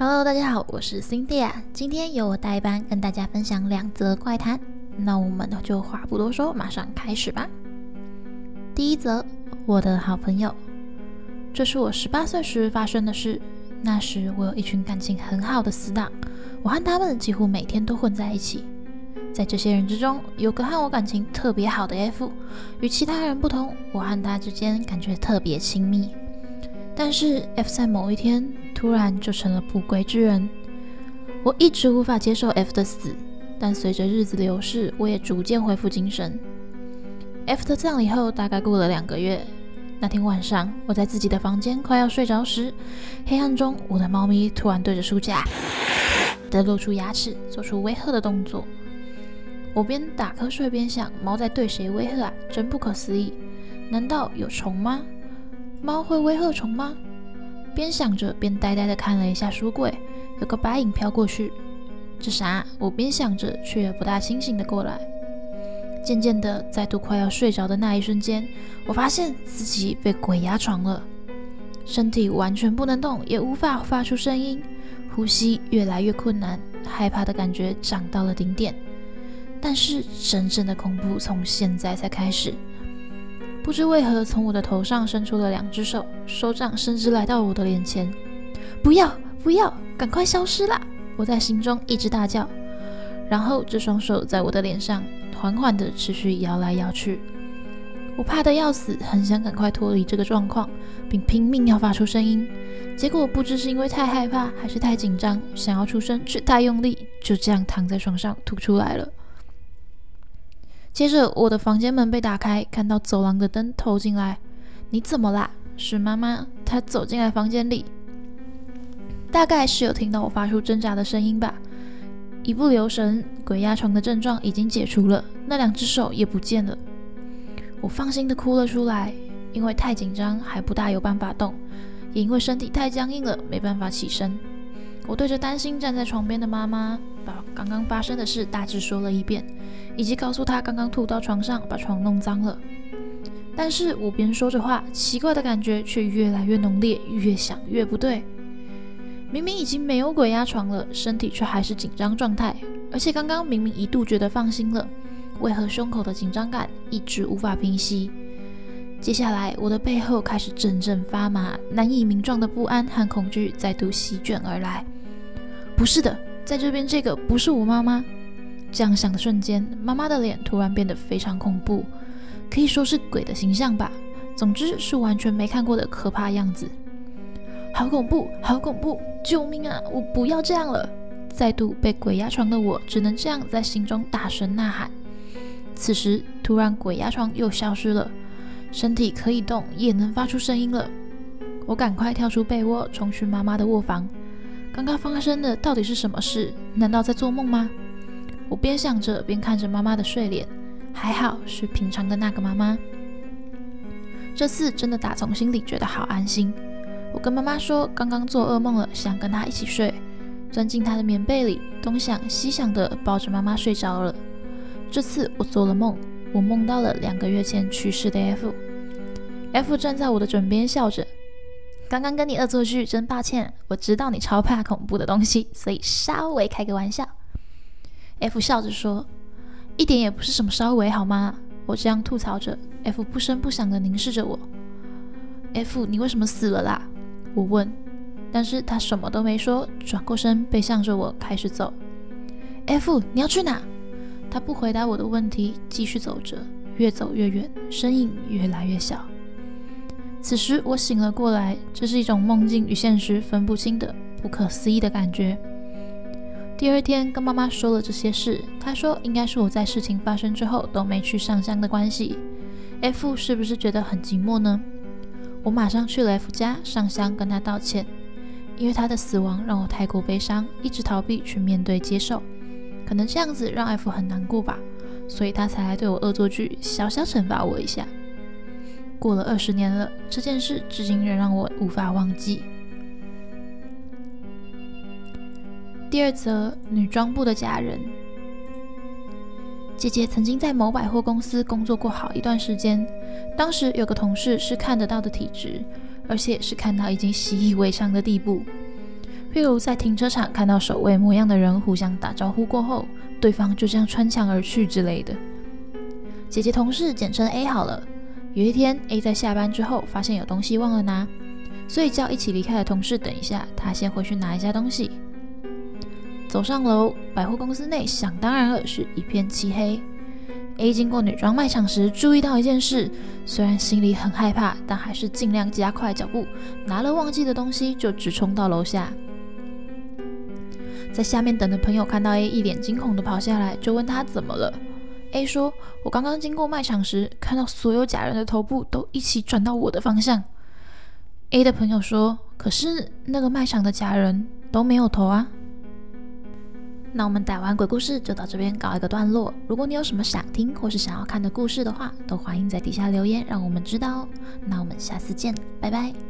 Hello，大家好，我是 Cindy，啊今天由我代班跟大家分享两则怪谈。那我们就话不多说，马上开始吧。第一则，我的好朋友，这是我十八岁时发生的事。那时我有一群感情很好的死党，我和他们几乎每天都混在一起。在这些人之中，有个和我感情特别好的 F，与其他人不同，我和他之间感觉特别亲密。但是 F 在某一天突然就成了不归之人，我一直无法接受 F 的死，但随着日子流逝，我也逐渐恢复精神。F 的葬礼后大概过了两个月，那天晚上我在自己的房间快要睡着时，黑暗中我的猫咪突然对着书架的露出牙齿，做出威吓的动作。我边打瞌睡边想，猫在对谁威吓啊？真不可思议！难道有虫吗？猫会威吓虫吗？边想着边呆呆地看了一下书柜，有个白影飘过去。这啥？我边想着，却也不大清醒的过来。渐渐的，再度快要睡着的那一瞬间，我发现自己被鬼压床了，身体完全不能动，也无法发出声音，呼吸越来越困难，害怕的感觉涨到了顶点。但是真正的恐怖从现在才开始。不知为何，从我的头上伸出了两只手，手掌甚至来到我的脸前。不要，不要，赶快消失啦！我在心中一直大叫。然后这双手在我的脸上缓缓地持续摇来摇去。我怕得要死，很想赶快脱离这个状况，并拼命要发出声音。结果不知是因为太害怕，还是太紧张，想要出声却太用力，就这样躺在床上吐出来了。接着，我的房间门被打开，看到走廊的灯透进来。你怎么啦？是妈妈，她走进来房间里，大概是有听到我发出挣扎的声音吧。一不留神，鬼压床的症状已经解除了，那两只手也不见了。我放心的哭了出来，因为太紧张，还不大有办法动，也因为身体太僵硬了，没办法起身。我对着担心站在床边的妈妈，把刚刚发生的事大致说了一遍。以及告诉她刚刚吐到床上，把床弄脏了。但是我边说着话，奇怪的感觉却越来越浓烈，越想越不对。明明已经没有鬼压床了，身体却还是紧张状态。而且刚刚明明一度觉得放心了，为何胸口的紧张感一直无法平息？接下来，我的背后开始阵阵发麻，难以名状的不安和恐惧再度席卷而来。不是的，在这边这个不是我妈妈。这样想的瞬间，妈妈的脸突然变得非常恐怖，可以说是鬼的形象吧。总之是完全没看过的可怕样子，好恐怖，好恐怖！救命啊！我不要这样了！再度被鬼压床的我，只能这样在心中大声呐喊。此时，突然鬼压床又消失了，身体可以动，也能发出声音了。我赶快跳出被窝，冲去妈妈的卧房。刚刚发生的到底是什么事？难道在做梦吗？我边想着边看着妈妈的睡脸，还好是平常的那个妈妈。这次真的打从心里觉得好安心。我跟妈妈说刚刚做噩梦了，想跟她一起睡，钻进她的棉被里，东想西想的抱着妈妈睡着了。这次我做了梦，我梦到了两个月前去世的 F。F 站在我的枕边笑着，刚刚跟你恶作剧，真抱歉。我知道你超怕恐怖的东西，所以稍微开个玩笑。F 笑着说：“一点也不是什么稍微好吗？”我这样吐槽着，F 不声不响地凝视着我。F，你为什么死了啦？我问。但是他什么都没说，转过身背向着我开始走。F，你要去哪？他不回答我的问题，继续走着，越走越远，身影越来越小。此时我醒了过来，这是一种梦境与现实分不清的不可思议的感觉。第二天跟妈妈说了这些事，她说应该是我在事情发生之后都没去上香的关系。F 是不是觉得很寂寞呢？我马上去了 F 家上香跟他道歉，因为他的死亡让我太过悲伤，一直逃避去面对接受，可能这样子让 F 很难过吧，所以他才来对我恶作剧，小小惩罚我一下。过了二十年了，这件事至今仍让我无法忘记。第二则女装部的家人，姐姐曾经在某百货公司工作过好一段时间。当时有个同事是看得到的体质，而且是看到已经习以为常的地步。譬如在停车场看到守卫模样的人互相打招呼过后，对方就这样穿墙而去之类的。姐姐同事简称 A 好了。有一天，A 在下班之后发现有东西忘了拿，所以叫一起离开的同事等一下，他先回去拿一下东西。走上楼，百货公司内想当然尔是一片漆黑。A 经过女装卖场时，注意到一件事，虽然心里很害怕，但还是尽量加快脚步，拿了忘记的东西就直冲到楼下。在下面等的朋友看到 A 一脸惊恐的跑下来，就问他怎么了。A 说：“我刚刚经过卖场时，看到所有假人的头部都一起转到我的方向。”A 的朋友说：“可是那个卖场的假人都没有头啊。”那我们打完鬼故事就到这边告一个段落。如果你有什么想听或是想要看的故事的话，都欢迎在底下留言，让我们知道哦。那我们下次见，拜拜。